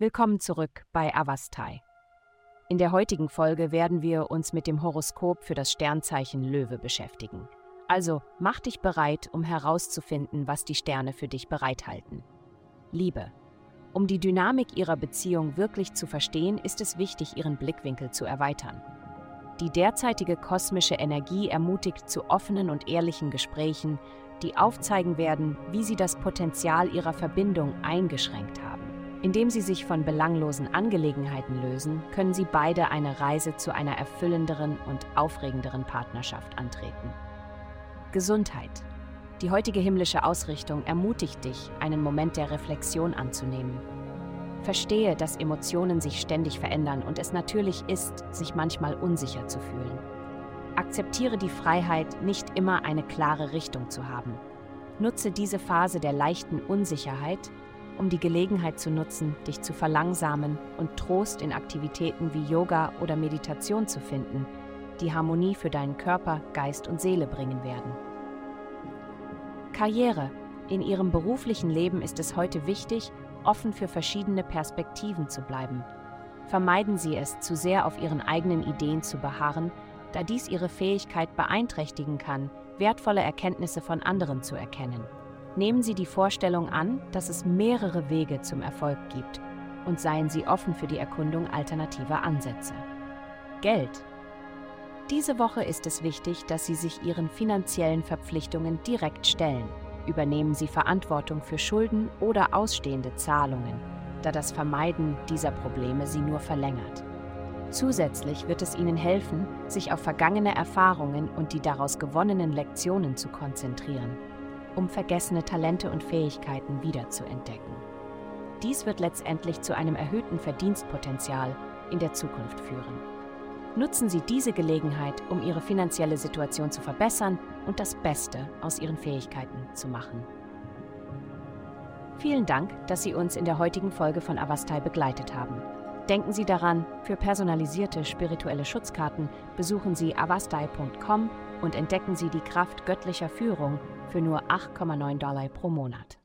Willkommen zurück bei Avastai. In der heutigen Folge werden wir uns mit dem Horoskop für das Sternzeichen Löwe beschäftigen. Also mach dich bereit, um herauszufinden, was die Sterne für dich bereithalten. Liebe. Um die Dynamik ihrer Beziehung wirklich zu verstehen, ist es wichtig, ihren Blickwinkel zu erweitern. Die derzeitige kosmische Energie ermutigt zu offenen und ehrlichen Gesprächen, die aufzeigen werden, wie sie das Potenzial ihrer Verbindung eingeschränkt haben. Indem sie sich von belanglosen Angelegenheiten lösen, können sie beide eine Reise zu einer erfüllenderen und aufregenderen Partnerschaft antreten. Gesundheit. Die heutige himmlische Ausrichtung ermutigt dich, einen Moment der Reflexion anzunehmen. Verstehe, dass Emotionen sich ständig verändern und es natürlich ist, sich manchmal unsicher zu fühlen. Akzeptiere die Freiheit, nicht immer eine klare Richtung zu haben. Nutze diese Phase der leichten Unsicherheit, um die Gelegenheit zu nutzen, dich zu verlangsamen und Trost in Aktivitäten wie Yoga oder Meditation zu finden, die Harmonie für deinen Körper, Geist und Seele bringen werden. Karriere. In Ihrem beruflichen Leben ist es heute wichtig, offen für verschiedene Perspektiven zu bleiben. Vermeiden Sie es, zu sehr auf Ihren eigenen Ideen zu beharren, da dies Ihre Fähigkeit beeinträchtigen kann, wertvolle Erkenntnisse von anderen zu erkennen. Nehmen Sie die Vorstellung an, dass es mehrere Wege zum Erfolg gibt und seien Sie offen für die Erkundung alternativer Ansätze. Geld. Diese Woche ist es wichtig, dass Sie sich Ihren finanziellen Verpflichtungen direkt stellen. Übernehmen Sie Verantwortung für Schulden oder ausstehende Zahlungen, da das Vermeiden dieser Probleme Sie nur verlängert. Zusätzlich wird es Ihnen helfen, sich auf vergangene Erfahrungen und die daraus gewonnenen Lektionen zu konzentrieren um vergessene Talente und Fähigkeiten wiederzuentdecken. Dies wird letztendlich zu einem erhöhten Verdienstpotenzial in der Zukunft führen. Nutzen Sie diese Gelegenheit, um Ihre finanzielle Situation zu verbessern und das Beste aus Ihren Fähigkeiten zu machen. Vielen Dank, dass Sie uns in der heutigen Folge von Avastai begleitet haben. Denken Sie daran, für personalisierte spirituelle Schutzkarten besuchen Sie avastai.com und entdecken Sie die Kraft göttlicher Führung für nur 8,9 Dollar pro Monat.